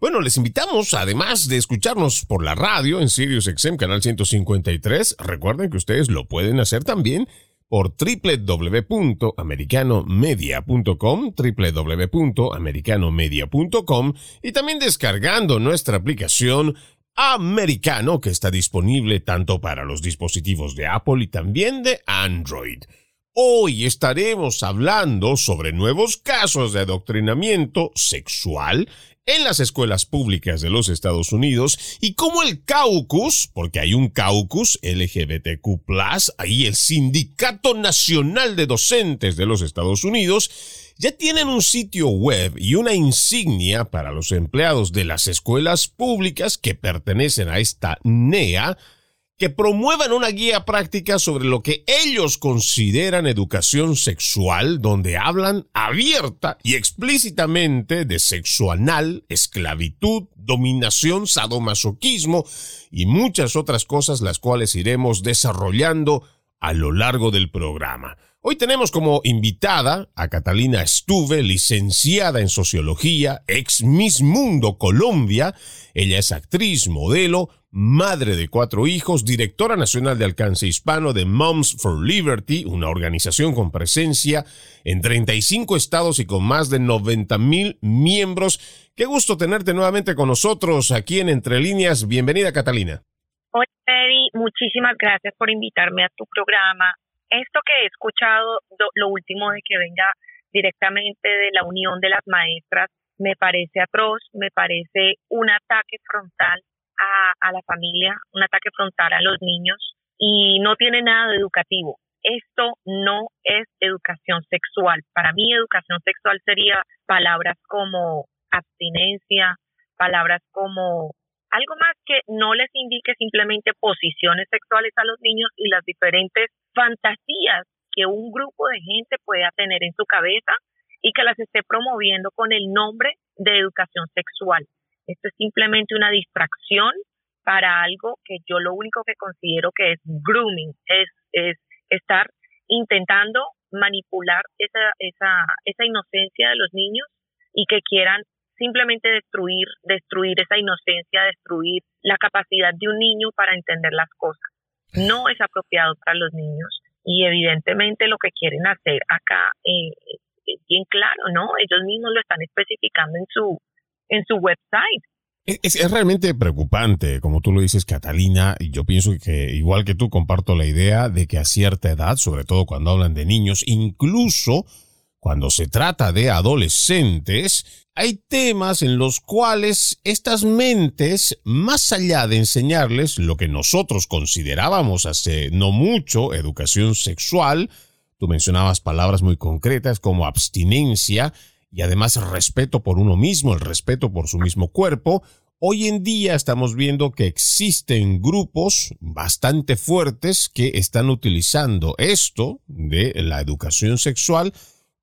Bueno, les invitamos, además de escucharnos por la radio en Sirius XM Canal 153, recuerden que ustedes lo pueden hacer también por www.americanomedia.com, www.americanomedia.com y también descargando nuestra aplicación Americano que está disponible tanto para los dispositivos de Apple y también de Android. Hoy estaremos hablando sobre nuevos casos de adoctrinamiento sexual en las escuelas públicas de los Estados Unidos y cómo el caucus, porque hay un caucus LGBTQ, ahí el Sindicato Nacional de Docentes de los Estados Unidos, ya tienen un sitio web y una insignia para los empleados de las escuelas públicas que pertenecen a esta NEA que promuevan una guía práctica sobre lo que ellos consideran educación sexual, donde hablan abierta y explícitamente de sexo anal, esclavitud, dominación, sadomasoquismo y muchas otras cosas las cuales iremos desarrollando a lo largo del programa. Hoy tenemos como invitada a Catalina Estuve, licenciada en Sociología, ex Miss Mundo Colombia. Ella es actriz, modelo, madre de cuatro hijos, directora nacional de alcance hispano de Moms for Liberty, una organización con presencia en 35 estados y con más de 90 mil miembros. Qué gusto tenerte nuevamente con nosotros aquí en Entre Líneas. Bienvenida, Catalina. Hola, Eddie. Muchísimas gracias por invitarme a tu programa. Esto que he escuchado, lo último de que venga directamente de la Unión de las Maestras, me parece atroz, me parece un ataque frontal a, la familia, un ataque frontal a los niños y no tiene nada de educativo. Esto no es educación sexual. Para mí educación sexual sería palabras como abstinencia, palabras como algo más que no les indique simplemente posiciones sexuales a los niños y las diferentes fantasías que un grupo de gente pueda tener en su cabeza y que las esté promoviendo con el nombre de educación sexual. Esto es simplemente una distracción para algo que yo lo único que considero que es grooming, es, es estar intentando manipular esa, esa, esa inocencia de los niños y que quieran simplemente destruir, destruir esa inocencia, destruir la capacidad de un niño para entender las cosas. No es apropiado para los niños y evidentemente lo que quieren hacer acá eh, es bien claro, ¿no? Ellos mismos lo están especificando en su en su website. Es, realmente preocupante, como tú lo dices, Catalina, y yo pienso que igual que tú comparto la idea de que a cierta edad, sobre todo cuando hablan de niños, incluso cuando se trata de adolescentes, hay temas en los cuales estas mentes, más allá de enseñarles lo que nosotros considerábamos hace no mucho educación sexual, tú mencionabas palabras muy concretas como abstinencia, y además respeto por uno mismo, el respeto por su mismo cuerpo, hoy en día estamos viendo que existen grupos bastante fuertes que están utilizando esto de la educación sexual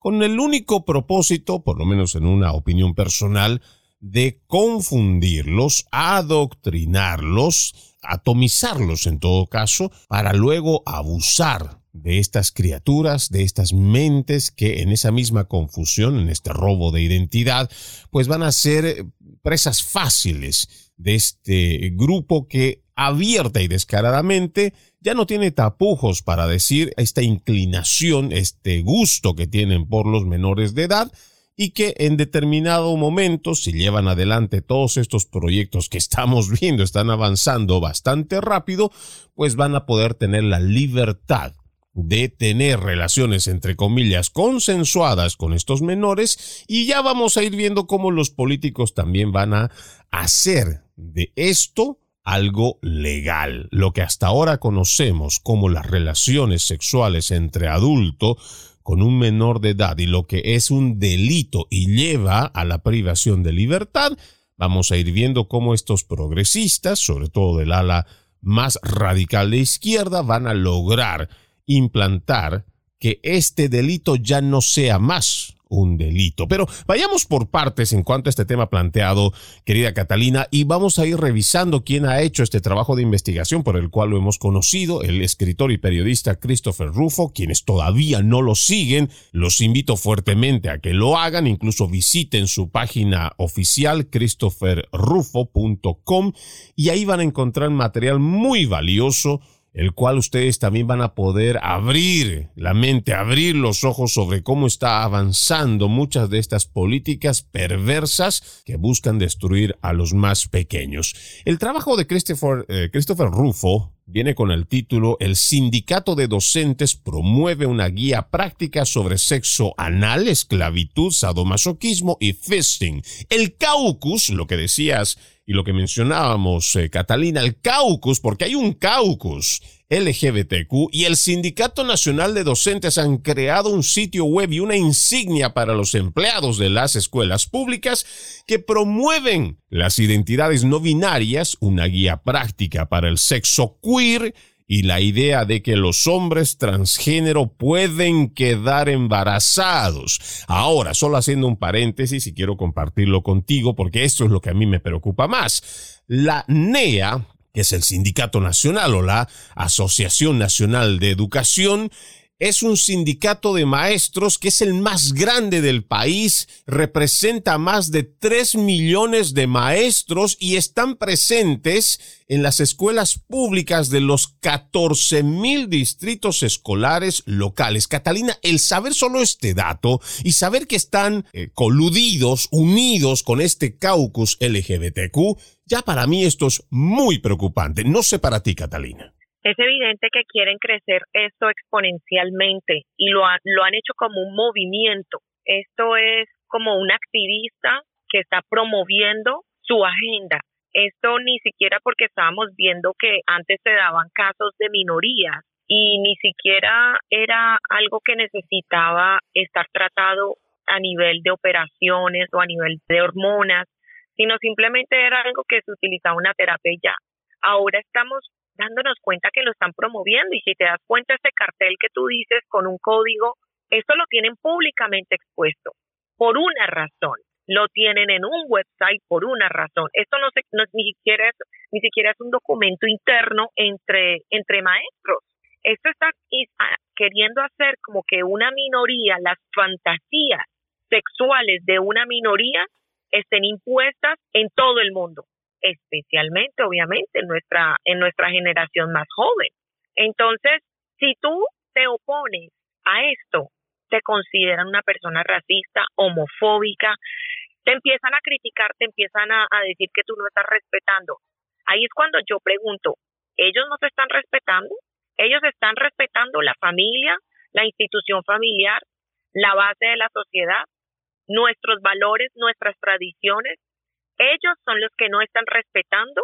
con el único propósito, por lo menos en una opinión personal, de confundirlos, adoctrinarlos, atomizarlos en todo caso, para luego abusar de estas criaturas, de estas mentes que en esa misma confusión, en este robo de identidad, pues van a ser presas fáciles de este grupo que abierta y descaradamente ya no tiene tapujos para decir esta inclinación, este gusto que tienen por los menores de edad y que en determinado momento, si llevan adelante todos estos proyectos que estamos viendo, están avanzando bastante rápido, pues van a poder tener la libertad de tener relaciones entre comillas consensuadas con estos menores y ya vamos a ir viendo cómo los políticos también van a hacer de esto algo legal. Lo que hasta ahora conocemos como las relaciones sexuales entre adulto con un menor de edad y lo que es un delito y lleva a la privación de libertad, vamos a ir viendo cómo estos progresistas, sobre todo del ala más radical de izquierda, van a lograr implantar que este delito ya no sea más un delito. Pero vayamos por partes en cuanto a este tema planteado, querida Catalina, y vamos a ir revisando quién ha hecho este trabajo de investigación por el cual lo hemos conocido, el escritor y periodista Christopher Rufo, quienes todavía no lo siguen, los invito fuertemente a que lo hagan, incluso visiten su página oficial christopherrufo.com y ahí van a encontrar material muy valioso el cual ustedes también van a poder abrir la mente, abrir los ojos sobre cómo está avanzando muchas de estas políticas perversas que buscan destruir a los más pequeños. El trabajo de Christopher, eh, Christopher Rufo viene con el título El Sindicato de Docentes promueve una guía práctica sobre sexo anal, esclavitud, sadomasoquismo y fisting. El caucus, lo que decías, y lo que mencionábamos, eh, Catalina, el caucus, porque hay un caucus LGBTQ y el Sindicato Nacional de Docentes han creado un sitio web y una insignia para los empleados de las escuelas públicas que promueven las identidades no binarias, una guía práctica para el sexo queer, y la idea de que los hombres transgénero pueden quedar embarazados. Ahora, solo haciendo un paréntesis y quiero compartirlo contigo porque esto es lo que a mí me preocupa más. La NEA, que es el Sindicato Nacional o la Asociación Nacional de Educación, es un sindicato de maestros que es el más grande del país, representa más de 3 millones de maestros y están presentes en las escuelas públicas de los 14 mil distritos escolares locales. Catalina, el saber solo este dato y saber que están eh, coludidos, unidos con este caucus LGBTQ, ya para mí esto es muy preocupante. No sé para ti, Catalina. Es evidente que quieren crecer esto exponencialmente y lo, lo han hecho como un movimiento. Esto es como un activista que está promoviendo su agenda. Esto ni siquiera porque estábamos viendo que antes se daban casos de minorías y ni siquiera era algo que necesitaba estar tratado a nivel de operaciones o a nivel de hormonas, sino simplemente era algo que se utilizaba una terapia ya. Ahora estamos dándonos cuenta que lo están promoviendo y si te das cuenta ese cartel que tú dices con un código, esto lo tienen públicamente expuesto por una razón. Lo tienen en un website por una razón. Esto no, se, ni siquiera es ni siquiera es un documento interno entre entre maestros. Esto está ah, queriendo hacer como que una minoría, las fantasías sexuales de una minoría estén impuestas en todo el mundo especialmente obviamente en nuestra, en nuestra generación más joven. Entonces, si tú te opones a esto, te consideran una persona racista, homofóbica, te empiezan a criticar, te empiezan a, a decir que tú no estás respetando. Ahí es cuando yo pregunto, ¿ellos no se están respetando? Ellos están respetando la familia, la institución familiar, la base de la sociedad, nuestros valores, nuestras tradiciones, ellos son los que no están respetando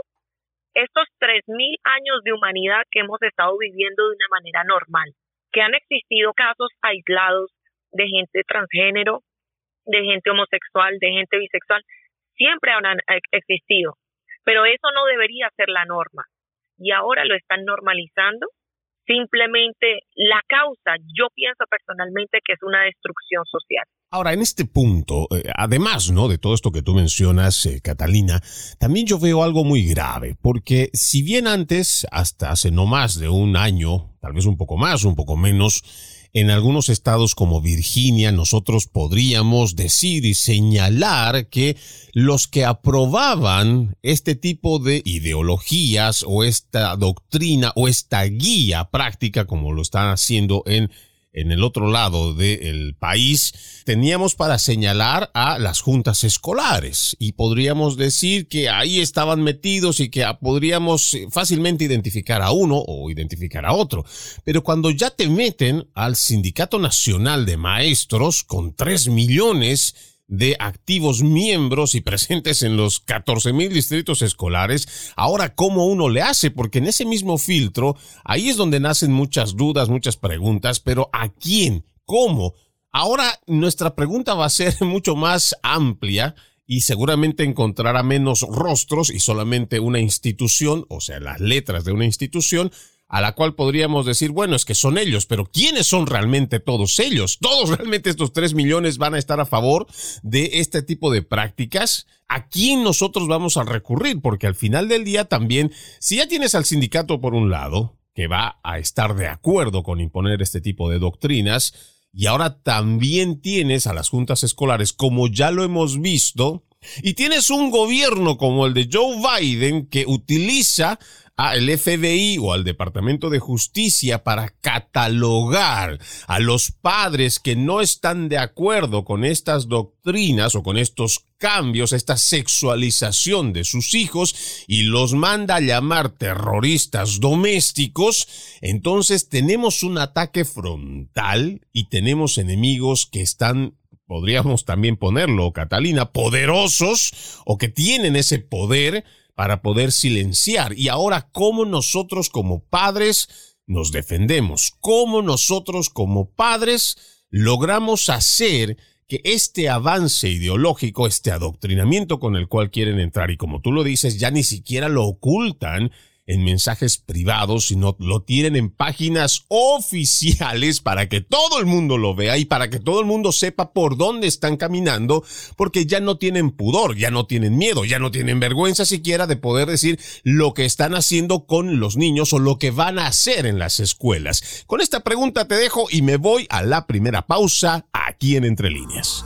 estos 3.000 años de humanidad que hemos estado viviendo de una manera normal, que han existido casos aislados de gente transgénero, de gente homosexual, de gente bisexual, siempre han existido, pero eso no debería ser la norma. Y ahora lo están normalizando. Simplemente la causa, yo pienso personalmente que es una destrucción social. Ahora, en este punto, eh, además ¿no? de todo esto que tú mencionas, eh, Catalina, también yo veo algo muy grave, porque si bien antes, hasta hace no más de un año, tal vez un poco más, un poco menos, en algunos estados como Virginia, nosotros podríamos decir y señalar que los que aprobaban este tipo de ideologías o esta doctrina o esta guía práctica, como lo están haciendo en en el otro lado del país, teníamos para señalar a las juntas escolares y podríamos decir que ahí estaban metidos y que podríamos fácilmente identificar a uno o identificar a otro. Pero cuando ya te meten al Sindicato Nacional de Maestros con tres millones de activos miembros y presentes en los 14 mil distritos escolares. Ahora, ¿cómo uno le hace? Porque en ese mismo filtro, ahí es donde nacen muchas dudas, muchas preguntas, pero ¿a quién? ¿Cómo? Ahora nuestra pregunta va a ser mucho más amplia y seguramente encontrará menos rostros y solamente una institución, o sea, las letras de una institución, a la cual podríamos decir, bueno, es que son ellos, pero ¿quiénes son realmente todos ellos? ¿Todos realmente estos 3 millones van a estar a favor de este tipo de prácticas? ¿A quién nosotros vamos a recurrir? Porque al final del día también, si ya tienes al sindicato por un lado, que va a estar de acuerdo con imponer este tipo de doctrinas, y ahora también tienes a las juntas escolares, como ya lo hemos visto, y tienes un gobierno como el de Joe Biden que utiliza al FBI o al Departamento de Justicia para catalogar a los padres que no están de acuerdo con estas doctrinas o con estos cambios, esta sexualización de sus hijos y los manda a llamar terroristas domésticos, entonces tenemos un ataque frontal y tenemos enemigos que están podríamos también ponerlo, Catalina, poderosos o que tienen ese poder para poder silenciar. Y ahora, ¿cómo nosotros como padres nos defendemos? ¿Cómo nosotros como padres logramos hacer que este avance ideológico, este adoctrinamiento con el cual quieren entrar, y como tú lo dices, ya ni siquiera lo ocultan, en mensajes privados, sino lo tienen en páginas oficiales para que todo el mundo lo vea y para que todo el mundo sepa por dónde están caminando, porque ya no tienen pudor, ya no tienen miedo, ya no tienen vergüenza siquiera de poder decir lo que están haciendo con los niños o lo que van a hacer en las escuelas. Con esta pregunta te dejo y me voy a la primera pausa aquí en Entre Líneas.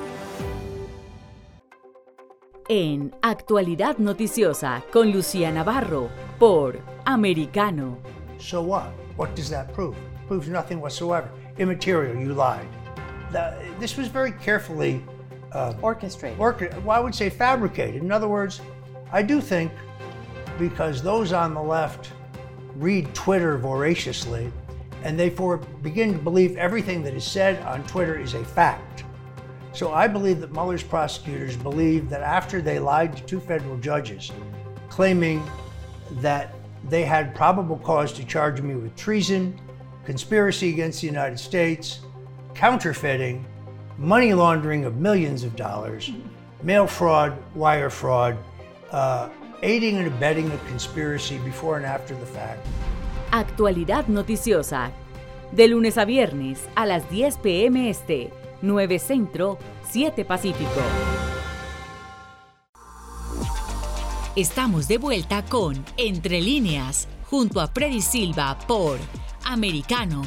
En Actualidad Noticiosa con Lucía Navarro por Americano. So what? What does that prove? proves nothing whatsoever. Immaterial, you lied. The, this was very carefully uh, orchestrated. Orca- well, I would say fabricated. In other words, I do think because those on the left read Twitter voraciously and they for, begin to believe everything that is said on Twitter is a fact. So I believe that Mueller's prosecutors believe that after they lied to two federal judges, claiming that they had probable cause to charge me with treason, conspiracy against the United States, counterfeiting, money laundering of millions of dollars, mail fraud, wire fraud, uh, aiding and abetting a conspiracy before and after the fact. Actualidad noticiosa de lunes a viernes a las 10 pm este, 9 Centro, 7 Pacífico. Estamos de vuelta con Entre líneas, junto a Freddy Silva por Americano.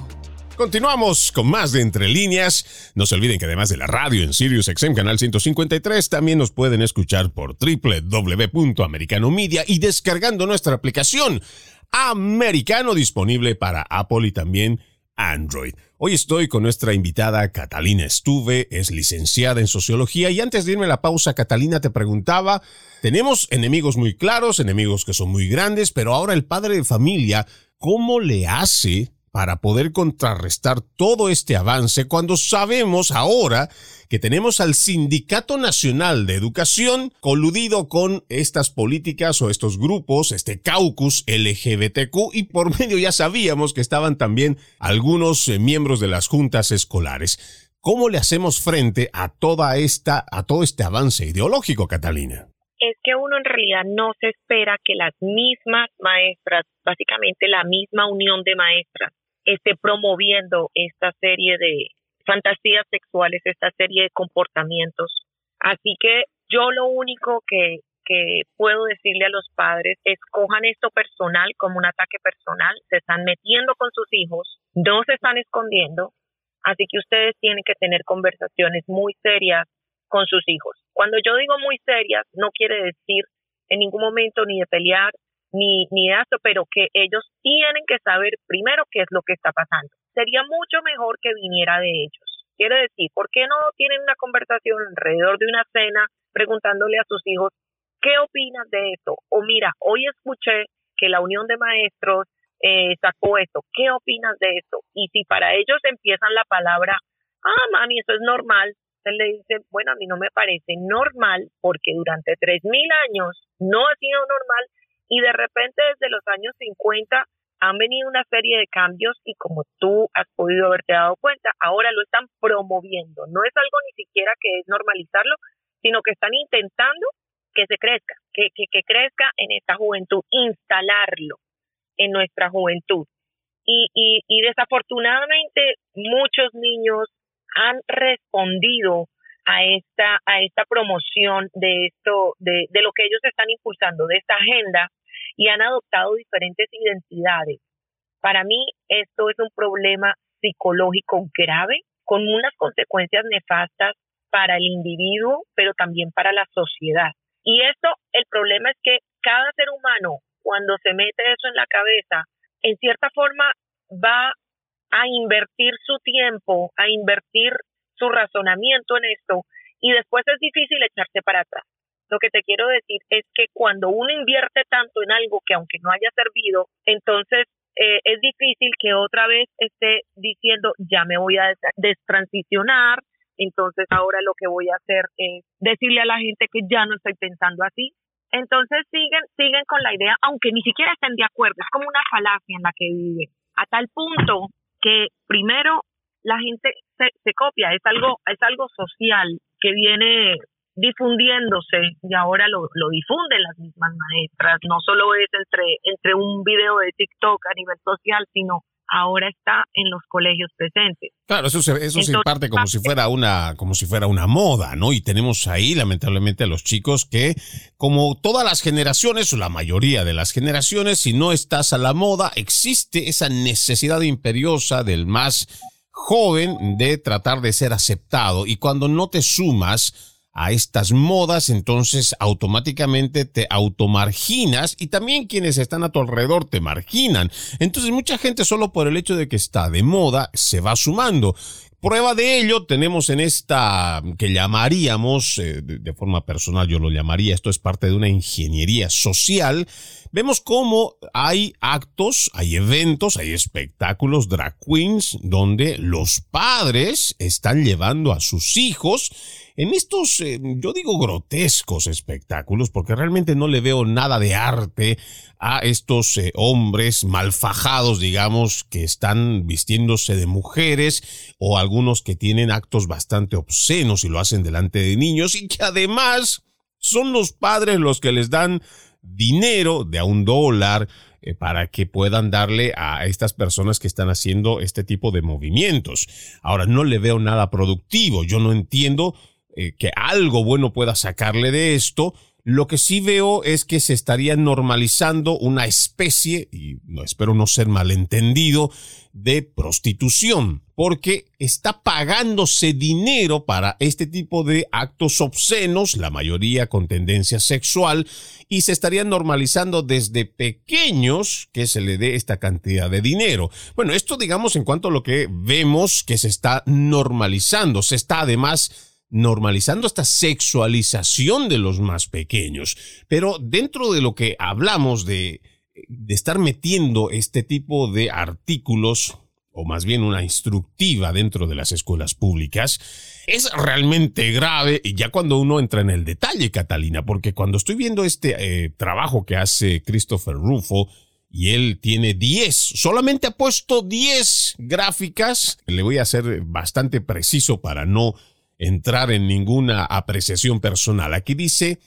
Continuamos con más de Entre Líneas. No se olviden que además de la radio en Sirius XM Canal 153, también nos pueden escuchar por www.americanomedia y descargando nuestra aplicación Americano disponible para Apple y también Android. Hoy estoy con nuestra invitada Catalina Estuve, es licenciada en sociología y antes de irme a la pausa, Catalina te preguntaba, tenemos enemigos muy claros, enemigos que son muy grandes, pero ahora el padre de familia, ¿cómo le hace para poder contrarrestar todo este avance cuando sabemos ahora que tenemos al Sindicato Nacional de Educación coludido con estas políticas o estos grupos, este caucus LGBTQ y por medio ya sabíamos que estaban también algunos eh, miembros de las juntas escolares. ¿Cómo le hacemos frente a toda esta a todo este avance ideológico, Catalina? es que uno en realidad no se espera que las mismas maestras, básicamente la misma unión de maestras, esté promoviendo esta serie de fantasías sexuales, esta serie de comportamientos. Así que yo lo único que, puedo decirle a los padres es cojan esto personal como un ataque personal, se están metiendo con sus hijos, no se están escondiendo, así que ustedes tienen que tener conversaciones muy serias con sus hijos. Cuando yo digo muy serias, no quiere decir en ningún momento ni de pelear, ni, ni eso, pero que ellos tienen que saber primero qué es lo que está pasando. Sería mucho mejor que viniera de ellos. Quiere decir, ¿por qué no tienen una conversación alrededor de una cena preguntándole a sus hijos qué opinas de esto? O mira, hoy escuché que la Unión de Maestros eh, sacó esto, ¿qué opinas de esto? Y si para ellos empiezan la palabra, ah, mami, eso es normal, usted le dice, bueno, a mí no me parece normal porque durante tres mil años no ha sido normal y de repente desde los años 50 han venido una serie de cambios y como tú has podido haberte dado cuenta, ahora lo están promoviendo. No es algo ni siquiera que es normalizarlo, sino que están intentando que se crezca, que, que, crezca en esta juventud, instalarlo en nuestra juventud. Y, y, y desafortunadamente muchos niños han respondido a esta, a esta promoción de esto, de, de lo que ellos están impulsando, de esta agenda, y han adoptado diferentes identidades. Para mí esto es un problema psicológico grave, con unas consecuencias nefastas para el individuo, pero también para la sociedad. Y esto, el problema es que cada ser humano, cuando se mete eso en la cabeza, en cierta forma va a invertir su tiempo, a invertir su razonamiento en esto y después es difícil echarse para atrás. Lo que te quiero decir es que cuando uno invierte tanto en algo que aunque no haya servido, entonces eh, es difícil que otra vez esté diciendo ya me voy a destransicionar, entonces ahora lo que voy a hacer es decirle a la gente que ya no estoy pensando así. Entonces siguen, siguen con la idea, aunque ni siquiera estén de acuerdo, es como una falacia en la que viven, a tal punto que primero la gente se, se copia, es algo, es algo social que viene difundiéndose y ahora lo, lo difunden las mismas maestras, no solo es entre, entre un video de TikTok a nivel social, sino ahora está en los colegios presentes. Claro, eso se, eso se parte como si fuera una, como si fuera una moda, ¿no? Y tenemos ahí, lamentablemente, a los chicos que, como todas las generaciones, o la mayoría de las generaciones, si no estás a la moda, existe esa necesidad imperiosa del más joven de tratar de ser aceptado. Y cuando no te sumas, a estas modas, entonces automáticamente te automarginas y también quienes están a tu alrededor te marginan. Entonces mucha gente solo por el hecho de que está de moda se va sumando. Prueba de ello tenemos en esta que llamaríamos, eh, de forma personal yo lo llamaría, esto es parte de una ingeniería social, vemos cómo hay actos, hay eventos, hay espectáculos drag queens donde los padres están llevando a sus hijos en estos, eh, yo digo grotescos espectáculos, porque realmente no le veo nada de arte a estos eh, hombres malfajados, digamos, que están vistiéndose de mujeres o algunos que tienen actos bastante obscenos y lo hacen delante de niños y que además son los padres los que les dan dinero de a un dólar, eh, para que puedan darle a estas personas que están haciendo este tipo de movimientos. Ahora, no le veo nada productivo, yo no entiendo eh, que algo bueno pueda sacarle de esto. Lo que sí veo es que se estaría normalizando una especie, y espero no ser malentendido, de prostitución, porque está pagándose dinero para este tipo de actos obscenos, la mayoría con tendencia sexual, y se estaría normalizando desde pequeños que se le dé esta cantidad de dinero. Bueno, esto digamos en cuanto a lo que vemos que se está normalizando, se está además normalizando esta sexualización de los más pequeños. Pero dentro de lo que hablamos de, de estar metiendo este tipo de artículos, o más bien una instructiva dentro de las escuelas públicas, es realmente grave y ya cuando uno entra en el detalle, Catalina, porque cuando estoy viendo este eh, trabajo que hace Christopher Rufo, y él tiene 10, solamente ha puesto 10 gráficas, le voy a ser bastante preciso para no entrar en ninguna apreciación personal. Aquí dice,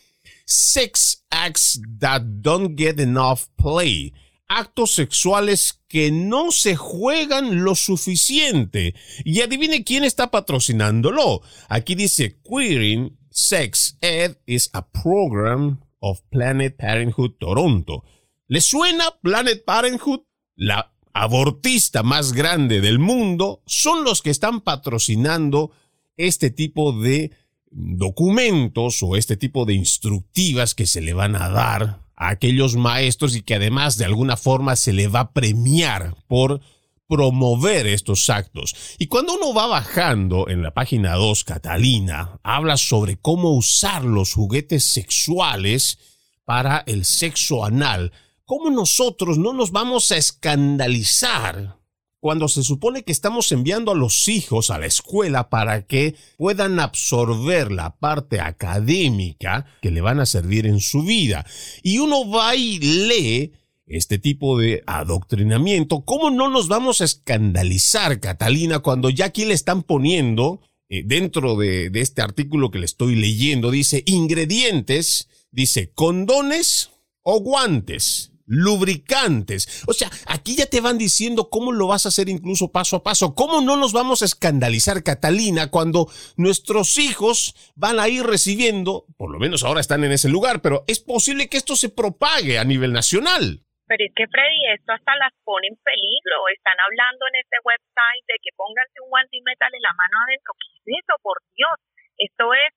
sex acts that don't get enough play. Actos sexuales que no se juegan lo suficiente. Y adivine quién está patrocinándolo. Aquí dice, Queering Sex Ed is a program of Planet Parenthood Toronto. ¿Le suena Planet Parenthood? La abortista más grande del mundo son los que están patrocinando este tipo de documentos o este tipo de instructivas que se le van a dar a aquellos maestros y que además de alguna forma se le va a premiar por promover estos actos. Y cuando uno va bajando en la página 2, Catalina habla sobre cómo usar los juguetes sexuales para el sexo anal. ¿Cómo nosotros no nos vamos a escandalizar cuando se supone que estamos enviando a los hijos a la escuela para que puedan absorber la parte académica que le van a servir en su vida. Y uno va y lee este tipo de adoctrinamiento. ¿Cómo no nos vamos a escandalizar, Catalina, cuando ya aquí le están poniendo, eh, dentro de, de este artículo que le estoy leyendo, dice ingredientes, dice condones o guantes? Lubricantes. O sea, aquí ya te van diciendo cómo lo vas a hacer incluso paso a paso. ¿Cómo no nos vamos a escandalizar, Catalina, cuando nuestros hijos van a ir recibiendo, por lo menos ahora están en ese lugar, pero es posible que esto se propague a nivel nacional? Pero es que, Freddy, esto hasta las pone en peligro. Están hablando en este website de que pónganse un y métale la mano adentro. ¿Qué es eso? Por Dios. Esto es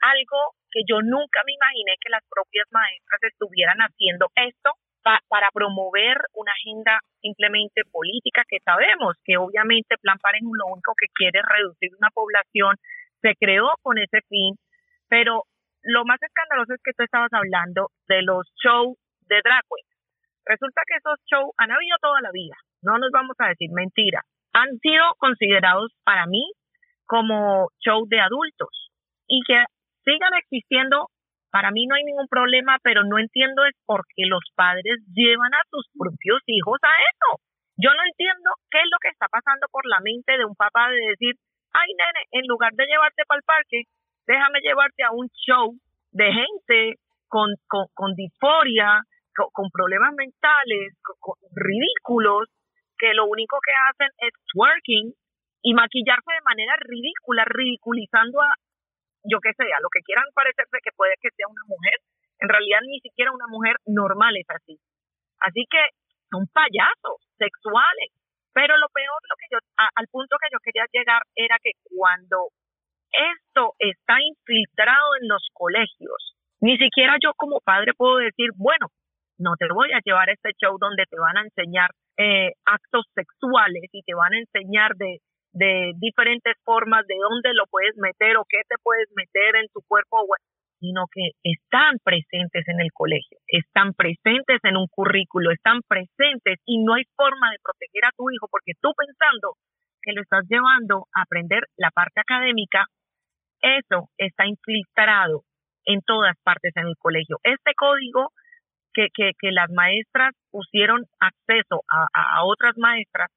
algo que yo nunca me imaginé que las propias maestras estuvieran haciendo esto para promover una agenda simplemente política que sabemos que obviamente Plan Parenthood lo único que quiere es reducir una población, se creó con ese fin, pero lo más escandaloso es que tú estabas hablando de los shows de drag Resulta que esos shows han habido toda la vida, no nos vamos a decir mentira. Han sido considerados para mí como shows de adultos y que sigan existiendo para mí no hay ningún problema, pero no entiendo es por qué los padres llevan a sus propios hijos a eso. Yo no entiendo qué es lo que está pasando por la mente de un papá de decir, ay nene, en lugar de llevarte para el parque, déjame llevarte a un show de gente con, con, disforia, con, problemas mentales, con, ridículos, que lo único que hacen es twerking y maquillarse de manera ridícula, ridiculizando a, yo qué sé, a lo que quieran parecerse que puede que sea una mujer, en realidad ni siquiera una mujer normal es así. Así que son payasos sexuales. Pero lo peor, lo que yo, al punto que yo quería llegar era que cuando esto está infiltrado en los colegios, ni siquiera yo como padre puedo decir, bueno, no te voy a llevar a este show donde te van a enseñar eh, actos sexuales y te van a enseñar de de diferentes formas de dónde lo puedes meter o qué te puedes meter en tu cuerpo, sino que están presentes en el colegio, están presentes en un currículo, están presentes y no hay forma de proteger a tu hijo porque tú pensando que lo estás llevando a aprender la parte académica, eso está infiltrado en todas partes en el colegio. Este código que, que, que las maestras pusieron acceso a, a otras maestras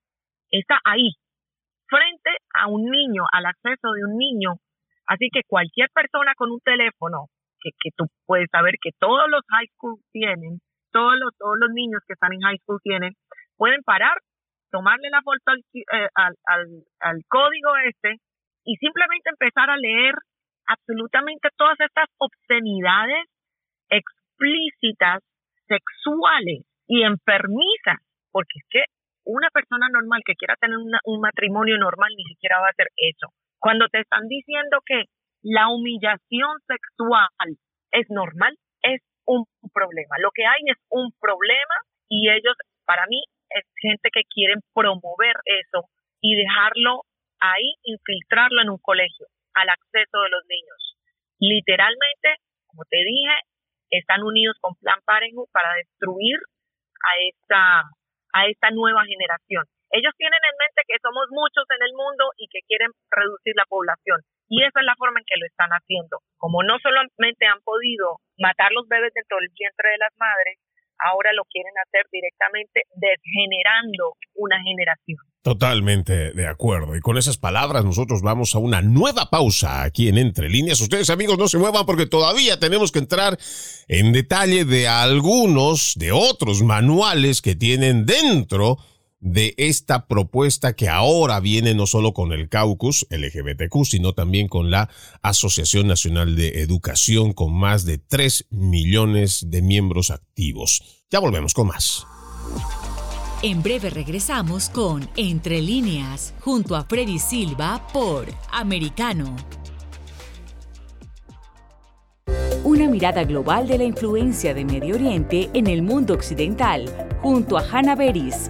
está ahí, frente a un niño, al acceso de un niño. Así que cualquier persona con un teléfono, que, que tú puedes saber que todos los high school tienen, todos los, todos los niños que están en high school tienen, pueden parar, tomarle la foto al, eh, al, al código este y simplemente empezar a leer absolutamente todas estas obscenidades explícitas, sexuales y enfermizas, porque es que una persona normal que quiera tener un matrimonio normal ni siquiera va a hacer eso. Cuando te están diciendo que la humillación sexual es normal, es un problema. Lo que hay es un problema y ellos, para mí, es gente que quieren promover eso y dejarlo ahí, infiltrarlo en un colegio, al acceso de los niños. Literalmente, como te dije, están unidos con Plan Parenthood para destruir a esta a esta nueva generación. Ellos tienen en mente que somos muchos en el mundo y que quieren reducir la población. Y esa es la forma en que lo están haciendo. Como no solamente han podido matar los bebés dentro del vientre de las madres, ahora lo quieren hacer directamente desgenerando una generación. Totalmente de acuerdo. Y con esas palabras nosotros vamos a una nueva pausa aquí en Entre Líneas. Ustedes amigos no se muevan porque todavía tenemos que entrar en detalle de algunos, de otros manuales que tienen dentro de esta propuesta que ahora viene no solo con el caucus LGBTQ, sino también con la Asociación Nacional de Educación con más de 3 millones de miembros activos. Ya volvemos con más. En breve regresamos con Entre líneas, junto a Freddy Silva por Americano. Una mirada global de la influencia de Medio Oriente en el mundo occidental, junto a Hannah Beris,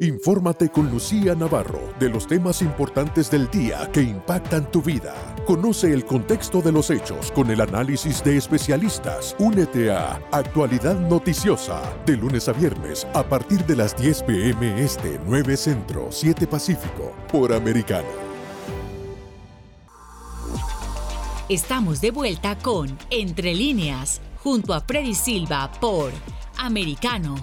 Infórmate con Lucía Navarro de los temas importantes del día que impactan tu vida. Conoce el contexto de los hechos con el análisis de especialistas. Únete a Actualidad Noticiosa de lunes a viernes a partir de las 10 pm este 9 Centro 7 Pacífico por Americano. Estamos de vuelta con Entre líneas junto a Freddy Silva por Americano.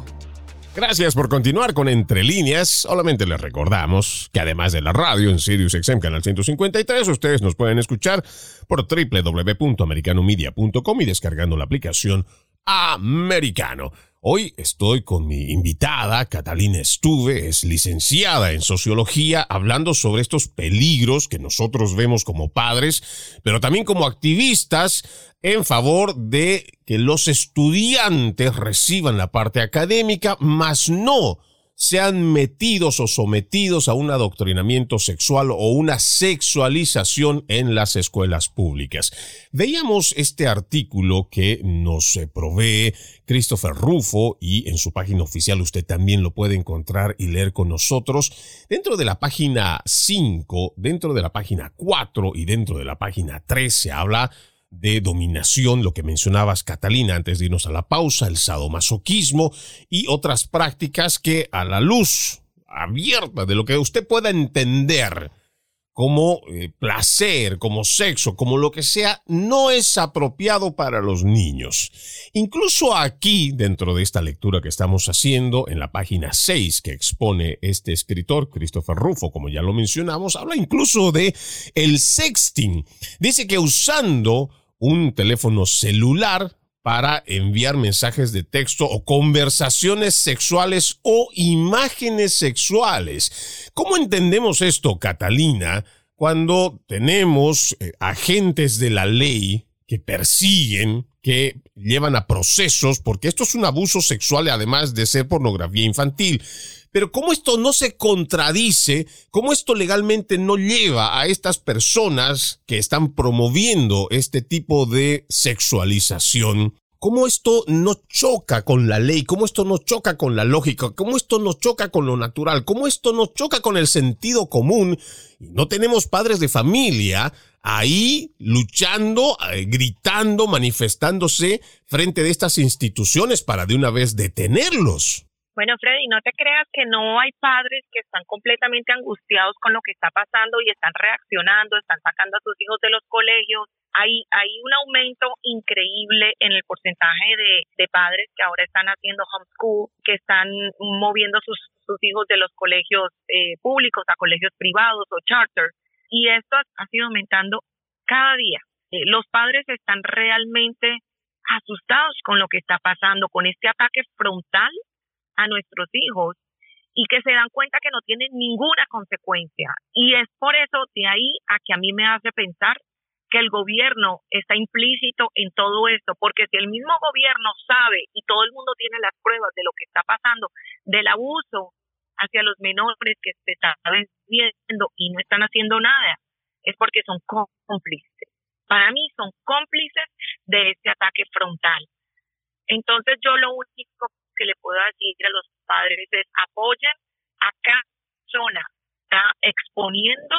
Gracias por continuar con Entre Líneas. Solamente les recordamos que además de la radio en Sirius XM Canal 153, ustedes nos pueden escuchar por www.americanomedia.com y descargando la aplicación Americano. Hoy estoy con mi invitada, Catalina Estuve, es licenciada en sociología, hablando sobre estos peligros que nosotros vemos como padres, pero también como activistas en favor de que los estudiantes reciban la parte académica, mas no sean metidos o sometidos a un adoctrinamiento sexual o una sexualización en las escuelas públicas. Veíamos este artículo que nos eh, provee Christopher Rufo y en su página oficial usted también lo puede encontrar y leer con nosotros. Dentro de la página 5, dentro de la página 4 y dentro de la página 3 se habla de dominación, lo que mencionabas Catalina antes de irnos a la pausa, el sadomasoquismo y otras prácticas que a la luz abierta de lo que usted pueda entender como eh, placer, como sexo, como lo que sea, no es apropiado para los niños. Incluso aquí, dentro de esta lectura que estamos haciendo, en la página 6 que expone este escritor, Christopher Rufo, como ya lo mencionamos, habla incluso de el sexting. Dice que usando un teléfono celular para enviar mensajes de texto o conversaciones sexuales o imágenes sexuales. ¿Cómo entendemos esto, Catalina, cuando tenemos eh, agentes de la ley que persiguen, que llevan a procesos, porque esto es un abuso sexual además de ser pornografía infantil? Pero ¿cómo esto no se contradice? ¿Cómo esto legalmente no lleva a estas personas que están promoviendo este tipo de sexualización? ¿Cómo esto no choca con la ley? ¿Cómo esto no choca con la lógica? ¿Cómo esto no choca con lo natural? ¿Cómo esto no choca con el sentido común? No tenemos padres de familia ahí luchando, eh, gritando, manifestándose frente de estas instituciones para de una vez detenerlos. Bueno, Freddy, no te creas que no hay padres que están completamente angustiados con lo que está pasando y están reaccionando, están sacando a sus hijos de los colegios. Hay, hay un aumento increíble en el porcentaje de, padres que ahora están haciendo homeschool, que están moviendo sus, sus hijos de los colegios eh, públicos a colegios privados o charter. Y esto ha sido aumentando cada día. Eh, los padres están realmente asustados con lo que está pasando, con este ataque frontal a nuestros hijos y que se dan cuenta que no tienen ninguna consecuencia. Y es por eso de ahí a que a mí me hace pensar que el gobierno está implícito en todo esto, porque si el mismo gobierno sabe y todo el mundo tiene las pruebas de lo que está pasando, del abuso hacia los menores que se están viendo y no están haciendo nada, es porque son cómplices. Para mí son cómplices de este ataque frontal. Entonces yo lo único que le puedo decir a los padres es apoyen a cada persona, está exponiendo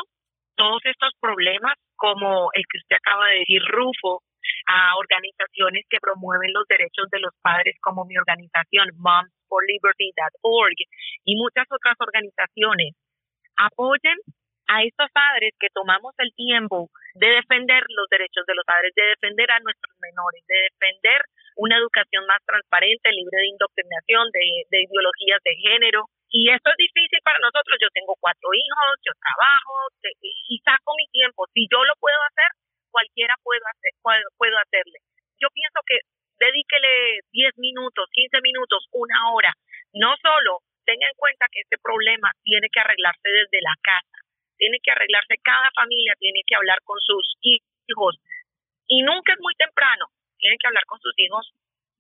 todos estos problemas como el que usted acaba de decir, Rufo, a organizaciones que promueven los derechos de los padres como mi organización momsforliberty.org y muchas otras organizaciones. Apoyen a estos padres que tomamos el tiempo de defender los derechos de los padres, de defender a nuestros menores, de defender una educación más transparente, libre de indoctrinación, de, ideologías de género. Y esto es difícil para nosotros. Yo tengo cuatro hijos, yo trabajo y saco mi tiempo. Si yo lo puedo hacer, cualquiera puede, hacer, puedo hacerle. Yo pienso que dedíquele 10 minutos, 15 minutos, una hora. No solo tenga en cuenta que este problema tiene que arreglarse desde la casa, tiene que arreglarse cada familia, tiene que hablar con sus hijos. Y nunca es muy temprano tiene que hablar con sus hijos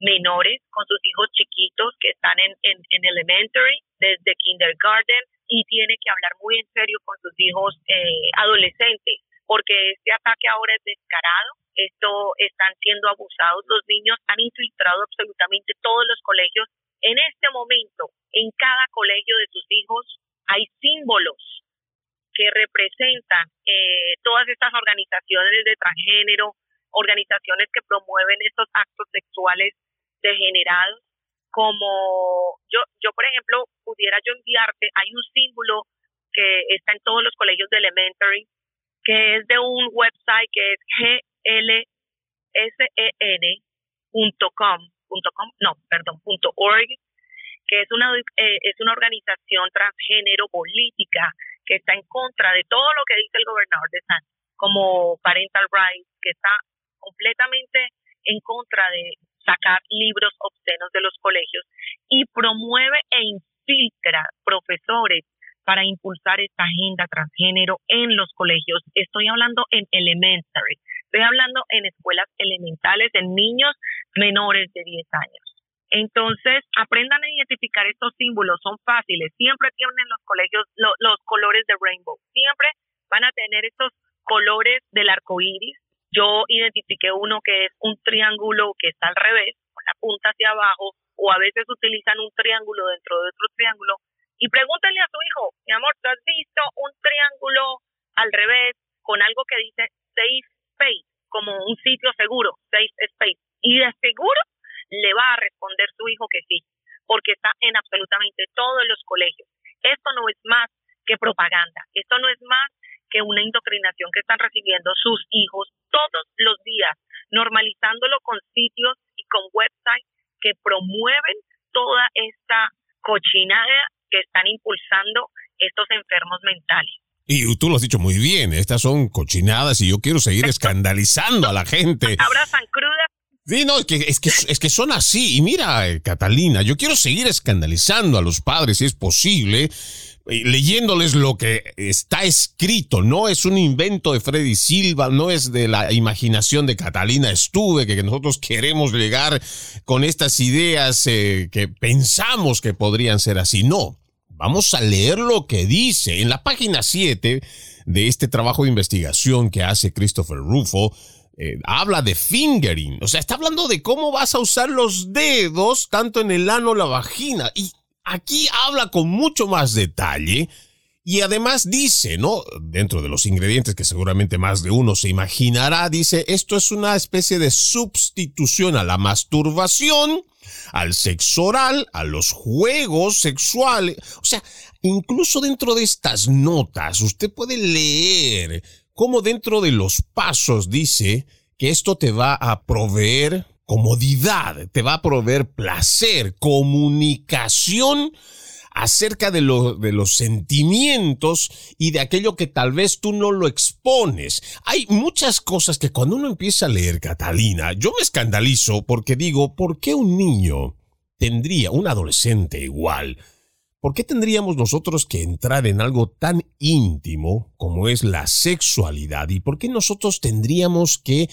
menores, con sus hijos chiquitos que están en, en, elementary, desde kindergarten, y tiene que hablar muy en serio con sus hijos eh, adolescentes, porque este ataque ahora es descarado, esto están siendo abusados, los niños han infiltrado absolutamente todos los colegios. En este momento, en cada colegio de sus hijos hay símbolos que representan eh, todas estas organizaciones de transgénero, organizaciones que promueven estos actos sexuales degenerados, como yo, yo por ejemplo, pudiera yo enviarte, hay un símbolo que está en todos los colegios de elementary, que es de un website que es glsen.com, .com, no, perdón, .org, que es una, eh, es una organización transgénero política que está en contra de todo lo que dice el gobernador de San, como Parental Rights, que está completamente en contra de sacar libros obscenos de los colegios y promueve e infiltra profesores para impulsar esta agenda transgénero en los colegios. Estoy hablando en elementary, estoy hablando en escuelas elementales, en niños menores de 10 años. Entonces, aprendan a identificar estos símbolos, son fáciles. Siempre tienen los colegios los colores de rainbow. Siempre van a tener estos colores del arco iris. Yo identifiqué uno que es un triángulo que está al revés, con la punta hacia abajo, o a veces utilizan un triángulo dentro de otro triángulo. Y pregúntenle a su hijo, mi amor, ¿tú has visto un triángulo al revés con algo que dice safe space, como un sitio seguro, safe space? Y de seguro le va a responder su hijo que sí, porque está en absolutamente todos los colegios. Esto no es más que propaganda, esto no es más que una indoctrinación que están recibiendo sus hijos todos los días, normalizándolo con sitios y con websites que promueven toda esta cochinada que están impulsando estos enfermos mentales. Y tú lo has dicho muy bien, estas son cochinadas y yo quiero seguir escandalizando a la gente. Abrazan Sí, no, es que, es que, es que son así. Y mira, eh, Catalina, yo quiero seguir escandalizando a los padres si es posible, eh, leyéndoles lo que está escrito. No es un invento de Freddy Silva, no es de la imaginación de Catalina Estuve, que nosotros queremos llegar con estas ideas eh, que pensamos que podrían ser así. No, vamos a leer lo que dice. En la página 7 de este trabajo de investigación que hace Christopher Rufo, eh, habla de fingering, o sea, está hablando de cómo vas a usar los dedos tanto en el ano la vagina. Y aquí habla con mucho más detalle. Y además dice, ¿no? Dentro de los ingredientes que seguramente más de uno se imaginará, dice, esto es una especie de sustitución a la masturbación, al sexo oral, a los juegos sexuales. O sea, incluso dentro de estas notas, usted puede leer como dentro de los pasos dice que esto te va a proveer comodidad, te va a proveer placer, comunicación acerca de, de los sentimientos y de aquello que tal vez tú no lo expones. Hay muchas cosas que cuando uno empieza a leer Catalina, yo me escandalizo porque digo, ¿por qué un niño tendría, un adolescente igual, ¿Por qué tendríamos nosotros que entrar en algo tan íntimo como es la sexualidad? ¿Y por qué nosotros tendríamos que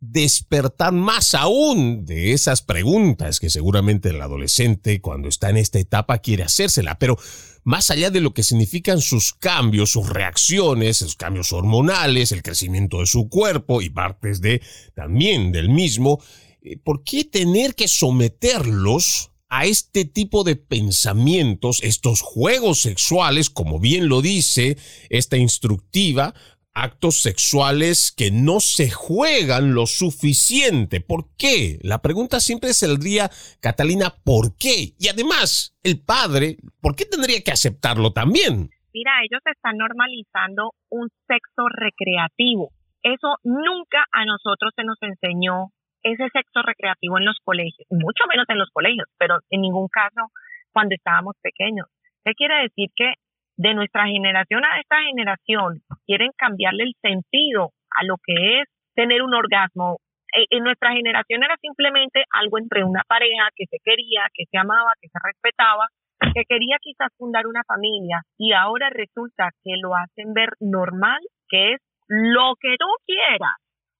despertar más aún de esas preguntas que seguramente el adolescente cuando está en esta etapa quiere hacérsela? Pero más allá de lo que significan sus cambios, sus reacciones, sus cambios hormonales, el crecimiento de su cuerpo y partes de también del mismo, eh, ¿por qué tener que someterlos a este tipo de pensamientos, estos juegos sexuales, como bien lo dice esta instructiva, actos sexuales que no se juegan lo suficiente. ¿Por qué? La pregunta siempre día, Catalina, ¿por qué? Y además, el padre, ¿por qué tendría que aceptarlo también? Mira, ellos están normalizando un sexo recreativo. Eso nunca a nosotros se nos enseñó ese sexo recreativo en los colegios, mucho menos en los colegios, pero en ningún caso cuando estábamos pequeños. ¿Qué quiere decir? Que de nuestra generación a esta generación quieren cambiarle el sentido a lo que es tener un orgasmo. E, en nuestra generación era simplemente algo entre una pareja que se quería, que se amaba, que se respetaba, que quería quizás fundar una familia y ahora resulta que lo hacen ver normal, que es lo que tú quieras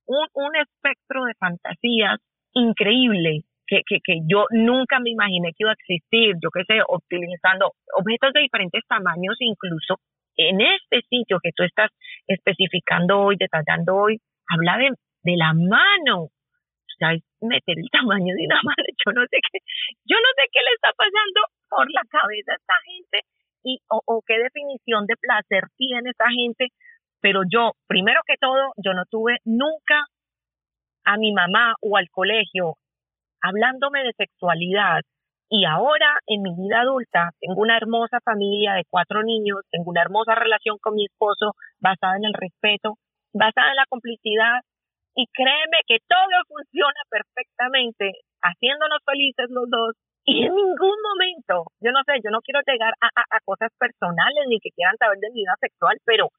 un, un espectro de fantasías increíble que, que, que yo nunca me imaginé que iba a existir, yo qué sé, utilizando objetos de diferentes tamaños incluso en este sitio que tú estás especificando hoy, detallando hoy, habla de, de la mano, o sea, es meter el tamaño de una mano, yo no sé qué, yo no sé qué le está pasando por la cabeza a esta gente y o, o qué definición de placer tiene esta gente pero yo, primero que todo, yo no tuve nunca a mi mamá o al colegio hablándome de sexualidad. Y ahora, en mi vida adulta, tengo una hermosa familia de cuatro niños, tengo una hermosa relación con mi esposo basada en el respeto, basada en la complicidad. Y créeme que todo funciona perfectamente, haciéndonos felices los dos, Y en ningún momento, yo no sé, yo no quiero llegar a, a, cosas personales ni que quieran saber de mi vida sexual, pero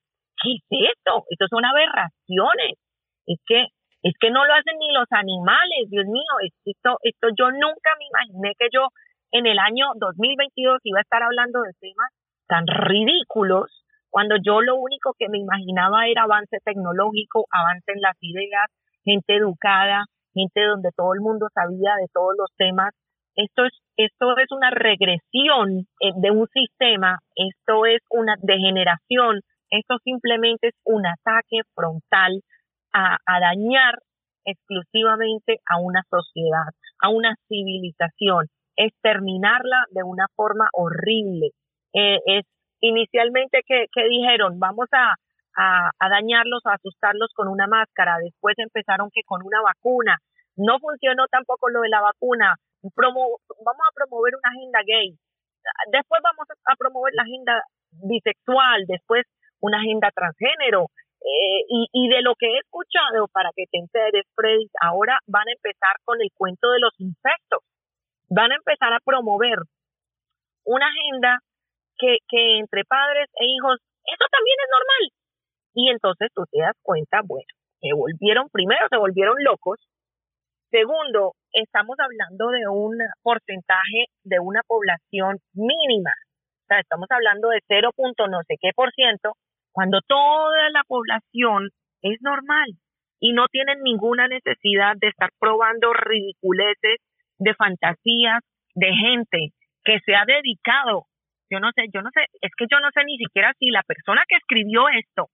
¿qué es esto? Esto son aberraciones. Es que es que no lo hacen ni los animales, Dios mío. Esto, esto yo nunca me imaginé que yo en el año 2022 iba a estar hablando de temas tan ridículos cuando yo lo único que me imaginaba era avance tecnológico, avance en las ideas, gente educada, gente donde todo el mundo sabía de todos los temas. Esto es, esto es una regresión eh, de un sistema, esto es una degeneración, esto simplemente es un ataque frontal a, dañar exclusivamente a una sociedad, a una civilización, es terminarla de una forma horrible. Eh, es inicialmente que, dijeron, vamos a, dañarlos, a asustarlos con una máscara, después empezaron que con una vacuna, no funcionó tampoco lo de la vacuna, Promo, vamos a promover una agenda gay, después vamos a promover la agenda bisexual, después una agenda transgénero, eh, y, y, de lo que he escuchado, para que te enteres, Freddy, ahora van a empezar con el cuento de los insectos. Van a empezar a promover una agenda que, que entre padres e hijos, eso también es normal. Y entonces tú te das cuenta, bueno, se volvieron, primero se volvieron locos, segundo, estamos hablando de un porcentaje de una población mínima. O sea, estamos hablando de 0. no sé qué por ciento cuando toda la población es normal y no tienen ninguna necesidad de estar probando ridiculeces de fantasías de gente que se ha dedicado, yo no sé, yo no sé, es que yo no sé ni siquiera si la persona que escribió esto,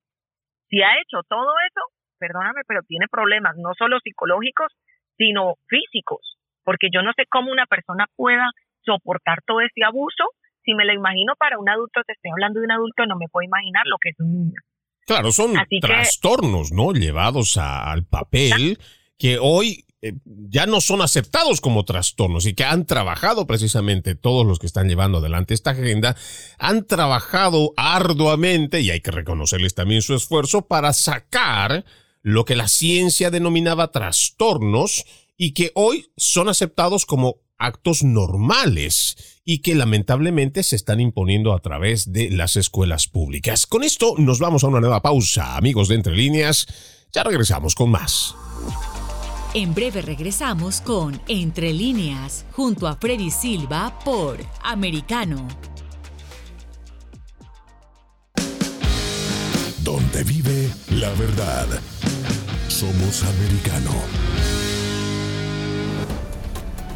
si ha hecho todo eso, perdóname, pero tiene problemas no solo psicológicos, sino físicos, porque yo no sé cómo una persona pueda soportar todo ese abuso si me lo imagino para un adulto, te estoy hablando de un adulto, no me puedo imaginar lo que es un niño. Claro, son trastornos, ¿no? Llevados al papel que hoy eh, ya no son aceptados como trastornos y que han trabajado precisamente todos los que están llevando adelante esta agenda, han trabajado arduamente y hay que reconocerles también su esfuerzo para sacar lo que la ciencia denominaba trastornos y que hoy son aceptados como actos normales y que lamentablemente se están imponiendo a través de las escuelas públicas. Con esto nos vamos a una nueva pausa, amigos de Entre Líneas. Ya regresamos con más. En breve regresamos con Entre Líneas, junto a Freddy Silva por Americano. Donde vive la verdad. Somos americano.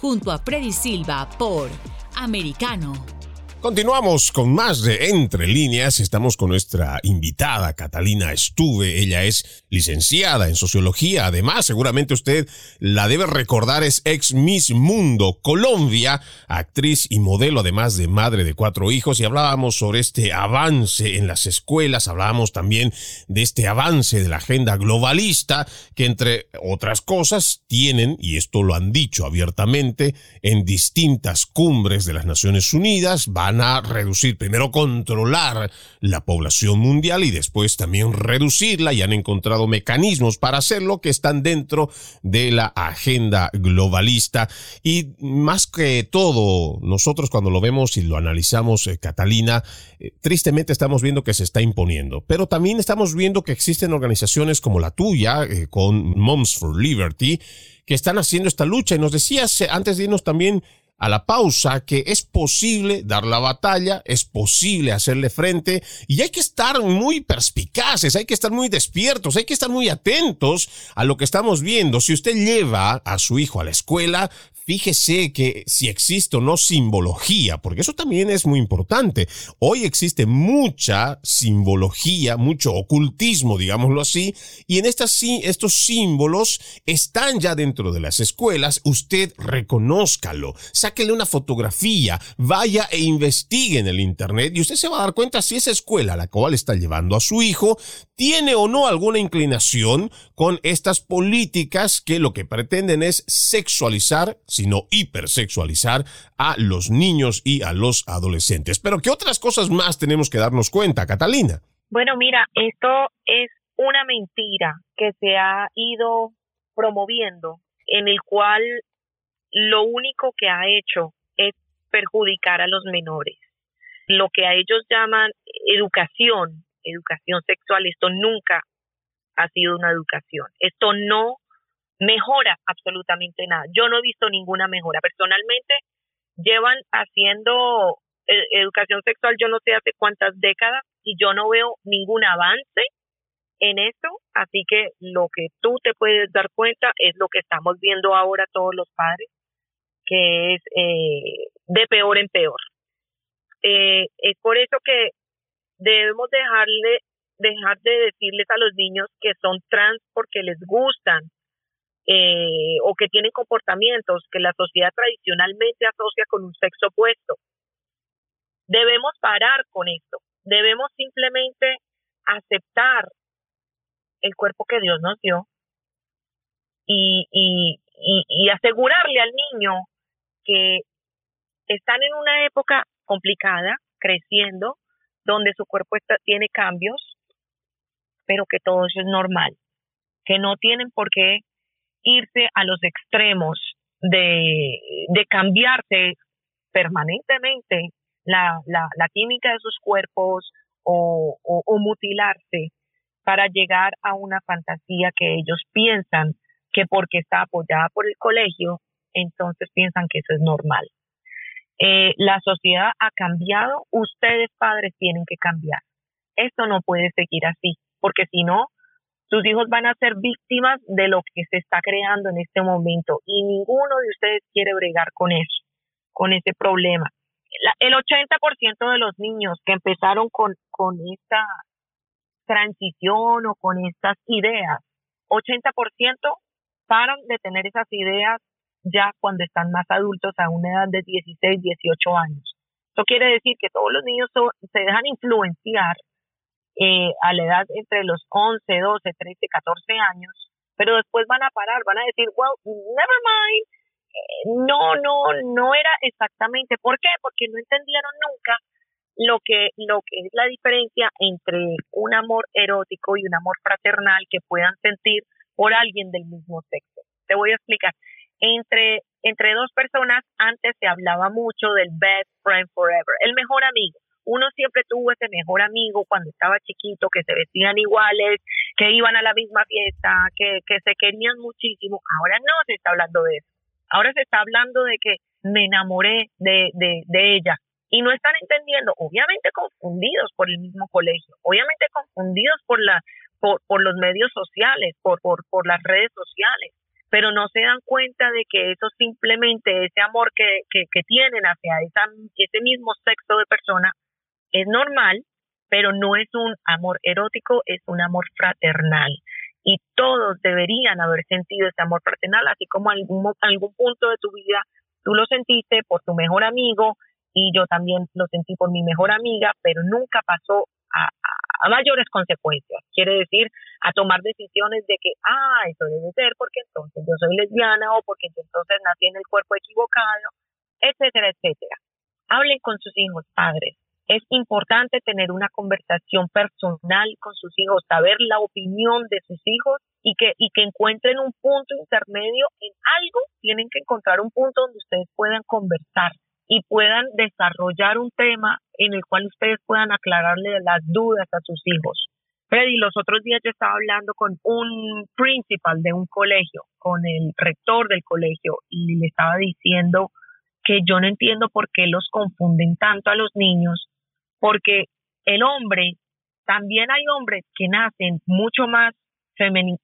junto a Freddy Silva por Americano. Continuamos con más de Entre líneas. Estamos con nuestra invitada Catalina Estuve. Ella es licenciada en sociología. Además, seguramente usted la debe recordar, es ex Miss Mundo Colombia, actriz y modelo, además de madre de cuatro hijos. Y hablábamos sobre este avance en las escuelas. Hablábamos también de este avance de la agenda globalista que, entre otras cosas, tienen, y esto lo han dicho abiertamente, en distintas cumbres de las Naciones Unidas, a reducir, primero controlar la población mundial y después también reducirla. Y han encontrado mecanismos para hacerlo que están dentro de la agenda globalista. Y más que todo, nosotros cuando lo vemos y lo analizamos, eh, Catalina, eh, tristemente estamos viendo que se está imponiendo, pero también estamos viendo que existen organizaciones como la tuya, eh, con Moms for Liberty, que están haciendo esta lucha. Y nos decías antes de irnos también a la pausa que es posible dar la batalla, es posible hacerle frente y hay que estar muy perspicaces, hay que estar muy despiertos, hay que estar muy atentos a lo que estamos viendo. Si usted lleva a su hijo a la escuela, fíjese que si existe o no simbología, porque eso también es muy importante. Hoy existe mucha simbología, mucho ocultismo, digámoslo así, y en estas, estos símbolos están ya dentro de las escuelas. Usted reconózcalo, sáquele una fotografía, vaya e investigue en el Internet y usted se va a dar cuenta si esa escuela a la cual está llevando a su hijo tiene o no alguna inclinación con estas políticas que lo que pretenden es sexualizar, sino hipersexualizar a los niños y a los adolescentes. Pero ¿qué otras cosas más tenemos que darnos cuenta, Catalina? Bueno, mira, esto es una mentira que se ha ido promoviendo, en el cual lo único que ha hecho es perjudicar a los menores. Lo que a ellos llaman educación, educación sexual, esto nunca ha sido una educación. Esto no mejora absolutamente nada. Yo no he visto ninguna mejora. Personalmente, llevan haciendo eh, educación sexual yo no sé hace cuántas décadas y yo no veo ningún avance en esto, así que lo que tú te puedes dar cuenta es lo que estamos viendo ahora todos los padres, que es eh, de peor en peor. Eh, es por eso que debemos dejarle dejar de decirles a los niños que son trans porque les gustan eh, o que tienen comportamientos que la sociedad tradicionalmente asocia con un sexo opuesto. Debemos parar con esto. Debemos simplemente aceptar el cuerpo que Dios nos dio y, y, y, asegurarle al niño que están en una época complicada, creciendo, donde su cuerpo está, tiene cambios, pero que todo eso es normal, que no tienen por qué irse a los extremos de, de cambiarse permanentemente la, la, química de sus cuerpos o, o, mutilarse para llegar a una fantasía que ellos piensan que porque está apoyada por el colegio, entonces piensan que eso es normal. Eh, la sociedad ha cambiado, ustedes padres tienen que cambiar. Esto no puede seguir así, porque si no, sus hijos van a ser víctimas de lo que se está creando en este momento y ninguno de ustedes quiere bregar con eso, con ese problema. el 80% de los niños que empezaron con, con esta transición o con estas ideas, 80% paran de tener esas ideas ya cuando están más adultos a una edad de 16, 18 años. Eso quiere decir que todos los niños se dejan influenciar eh, a la edad entre los 11, 12, 13, 14 años, pero después van a parar, van a decir, well, never mind, eh, no, no, no era exactamente. ¿Por qué? Porque no entendieron nunca lo que, lo que es la diferencia entre un amor erótico y un amor fraternal que puedan sentir por alguien del mismo sexo. Te voy a explicar. Entre entre dos personas antes se hablaba mucho del best friend forever, el mejor amigo. Uno siempre tuvo ese mejor amigo cuando estaba chiquito, que se vestían iguales, que iban a la misma fiesta, que, que se querían muchísimo. Ahora no se está hablando de eso. Ahora se está hablando de que me enamoré de, de, de ella, y no están entendiendo, obviamente confundidos por el mismo colegio, obviamente confundidos por la por, por los medios sociales, por, por, por las redes sociales, pero no se dan cuenta de que eso simplemente, ese amor que, que, tienen hacia esa, ese mismo sexo de persona es normal, pero no es un amor erótico, es un amor fraternal. Y todos deberían haber sentido ese amor fraternal, así como algún, algún punto de tu vida tú lo sentiste por tu mejor amigo, y yo también lo sentí por mi mejor amiga, pero nunca pasó a, mayores consecuencias. Quiere decir, a tomar decisiones de que, ah, eso debe ser porque entonces yo soy lesbiana o porque entonces nací en el cuerpo equivocado, etcétera, etcétera. Hablen con sus hijos, padres. Es importante tener una conversación personal con sus hijos, saber la opinión de sus hijos y que, y que encuentren un punto intermedio en algo, tienen que encontrar un punto donde ustedes puedan conversar y puedan desarrollar un tema en el cual ustedes puedan aclararle las dudas a sus hijos. Freddy, los otros días yo estaba hablando con un principal de un colegio, con el rector del colegio, y le estaba diciendo que yo no entiendo por qué los confunden tanto a los niños, porque el hombre, también hay hombres que nacen mucho más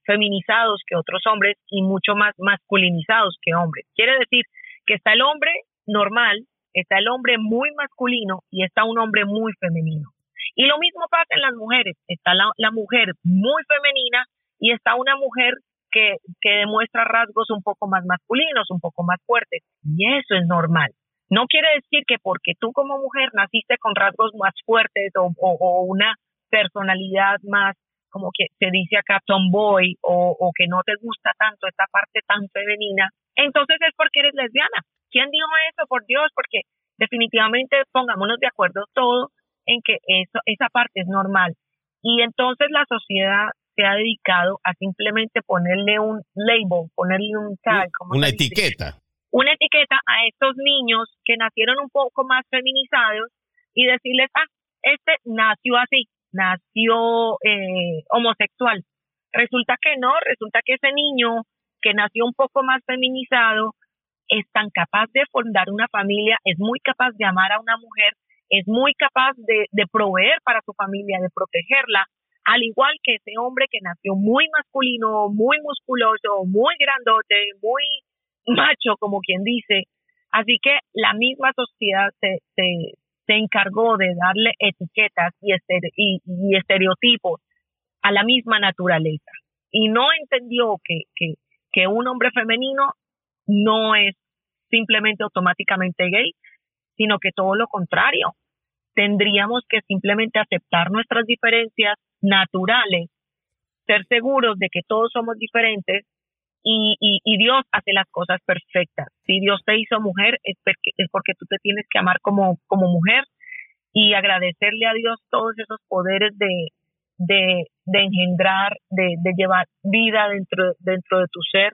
feminizados que otros hombres y mucho más masculinizados que hombres. Quiere decir que está el hombre normal, está el hombre muy masculino y está un hombre muy femenino. Y lo mismo pasa en las mujeres, está la, mujer muy femenina y está una mujer que, que demuestra rasgos un poco más masculinos, un poco más fuertes. Y eso es normal. No quiere decir que porque tú como mujer naciste con rasgos más fuertes o, o, una personalidad más, como que se dice acá, tomboy, o, o que no te gusta tanto esta parte tan femenina, entonces es porque eres lesbiana. ¿Quién dijo eso? Por Dios, porque definitivamente pongámonos de acuerdo todos en que eso, esa parte es normal. Y entonces la sociedad se ha dedicado a simplemente ponerle un label, ponerle un tag. una etiqueta. Una etiqueta a estos niños que nacieron un poco más feminizados y decirles, ah, este nació así, nació eh, homosexual. Resulta que no, resulta que ese niño que nació un poco más feminizado es tan capaz de fundar una familia, es muy capaz de amar a una mujer, es muy capaz de, de proveer para su familia, de protegerla, al igual que ese hombre que nació muy masculino, muy musculoso, muy grandote, muy macho, como quien dice. Así que la misma sociedad se, se, se encargó de darle etiquetas y, y, y, estereotipos a la misma naturaleza. Y no entendió que, que, que un hombre femenino no es simplemente automáticamente gay, sino que todo lo contrario. Tendríamos que simplemente aceptar nuestras diferencias naturales, ser seguros de que todos somos diferentes y, y, Dios hace las cosas perfectas. Si Dios te hizo mujer es porque, tú te tienes que amar como, mujer y agradecerle a Dios todos esos poderes de, de, de engendrar, de, de llevar vida dentro, dentro de tu ser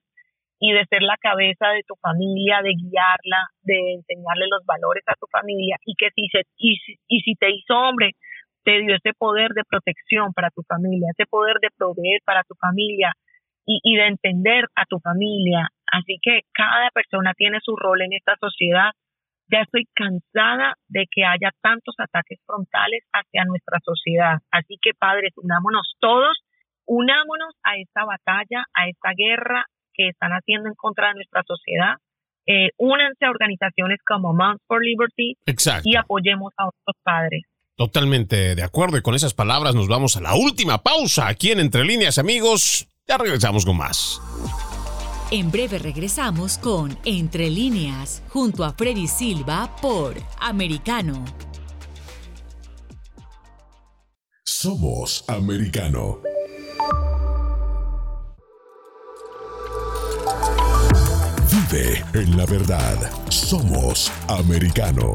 y de ser la cabeza de tu familia, de guiarla, de enseñarle los valores a tu familia y que si, se, y, y si te hizo hombre, te dio ese poder de protección para tu familia, ese poder de proveer para tu familia y, y de entender a tu familia. Así que cada persona tiene su rol en esta sociedad. Ya estoy cansada de que haya tantos ataques frontales hacia nuestra sociedad. Así que padres, unámonos todos, unámonos a esta batalla, a esta guerra, que están haciendo en contra de nuestra sociedad. Eh, únanse a organizaciones como Moms for Liberty y apoyemos a otros padres. Totalmente de acuerdo y con esas palabras nos vamos a la última pausa aquí en Entre Líneas Amigos. Ya regresamos con más. En breve regresamos con Entre Líneas junto a Freddy Silva por Americano. Somos Americano. en la verdad. Somos americano.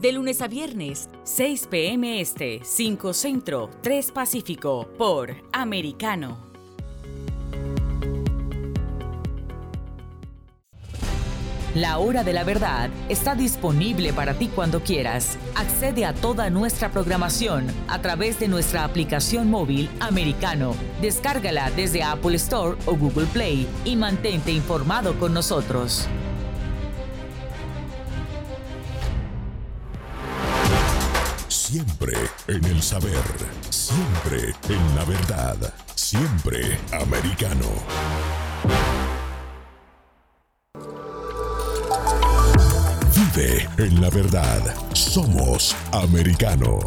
de lunes a viernes, 6 p.m. Este, 5 Centro, 3 Pacífico, por Americano. La hora de la verdad está disponible para ti cuando quieras. Accede a toda nuestra programación a través de nuestra aplicación móvil americano. Descárgala desde Apple Store o Google Play y mantente informado con nosotros. Siempre en el saber, siempre en la verdad, siempre americano. Vive en la verdad, somos americano.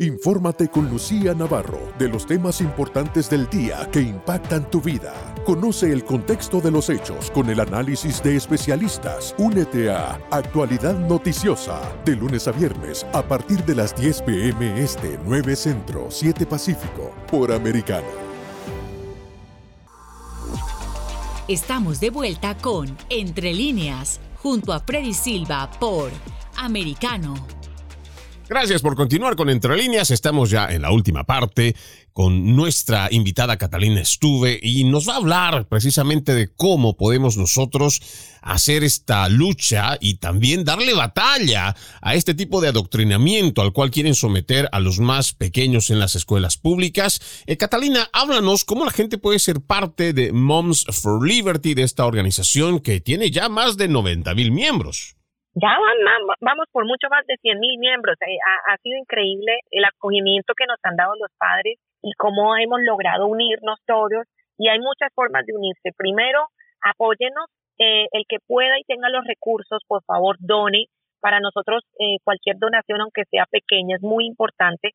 Infórmate con Lucía Navarro de los temas importantes del día que impactan tu vida. Conoce el contexto de los hechos con el análisis de especialistas. Únete a Actualidad Noticiosa de lunes a viernes a partir de las 10 pm este 9 Centro 7 Pacífico por Americano. Estamos de vuelta con Entre líneas junto a Freddy Silva por Americano. Gracias por continuar con Entre líneas. Estamos ya en la última parte con nuestra invitada Catalina Estuve y nos va a hablar precisamente de cómo podemos nosotros hacer esta lucha y también darle batalla a este tipo de adoctrinamiento al cual quieren someter a los más pequeños en las escuelas públicas. Eh, Catalina, háblanos cómo la gente puede ser parte de Moms for Liberty, de esta organización que tiene ya más de 90 mil miembros. Ya vamos por mucho más de 100 mil miembros. Eh, ha, sido increíble el acogimiento que nos han dado los padres y cómo hemos logrado unirnos todos. Y hay muchas formas de unirse. Primero, apóyenos. Eh, el que pueda y tenga los recursos, por favor, done. Para nosotros, eh, cualquier donación, aunque sea pequeña, es muy importante.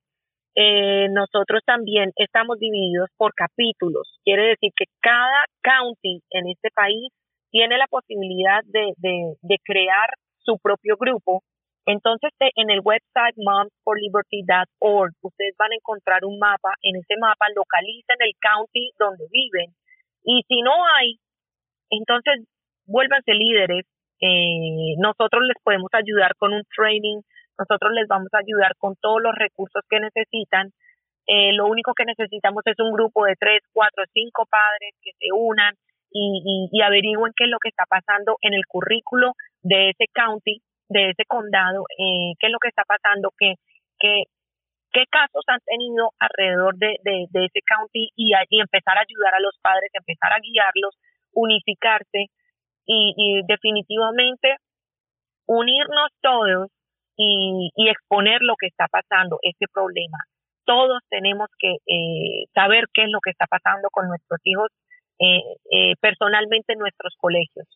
nosotros también estamos divididos por capítulos. Quiere decir que cada county en este país tiene la posibilidad de, de crear su propio grupo. Entonces, en el website momsforliberty.org, ustedes van a encontrar un mapa. En ese mapa localicen el county donde viven. Y si no hay, entonces vuélvanse líderes. Eh, nosotros les podemos ayudar con un training. Nosotros les vamos a ayudar con todos los recursos que necesitan. Eh, lo único que necesitamos es un grupo de tres, cuatro, cinco padres que se unan y, y, averigüen qué es lo que está pasando en el currículo de ese county, de ese condado, eh, qué es lo que está pasando, qué, qué, qué casos han tenido alrededor de, de, ese county y, empezar a ayudar a los padres, empezar a guiarlos, unificarse y, definitivamente unirnos todos y, y, exponer lo que está pasando, este problema. Todos tenemos que eh, saber qué es lo que está pasando con nuestros hijos eh, eh, personalmente en nuestros colegios.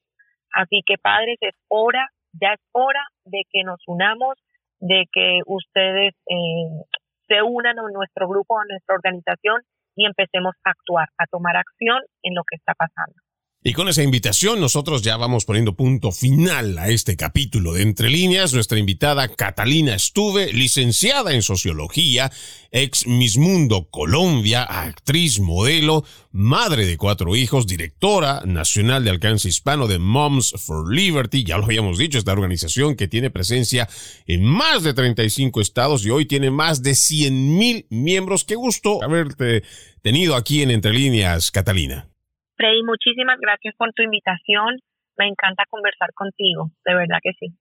Así que padres, es hora, ya es hora de que nos unamos, de que ustedes eh, se unan a nuestro grupo, a nuestra organización y empecemos a actuar, a tomar acción en lo que está pasando. Y con esa invitación nosotros ya vamos poniendo punto final a este capítulo de Entre líneas. Nuestra invitada Catalina Estuve, licenciada en sociología, ex Miss Mundo Colombia, actriz, modelo, madre de cuatro hijos, directora nacional de alcance hispano de Moms for Liberty, ya lo habíamos dicho, esta organización que tiene presencia en más de 35 estados y hoy tiene más de 100 mil miembros. Qué gusto haberte tenido aquí en Entre líneas, Catalina. Muchísimas gracias por tu invitación. Me encanta conversar contigo, de verdad que sí.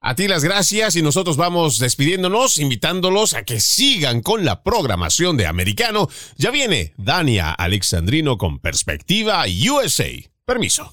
A ti las gracias y nosotros vamos despidiéndonos, invitándolos a que sigan con la programación de Americano. Ya viene Dania Alexandrino con Perspectiva USA. Permiso.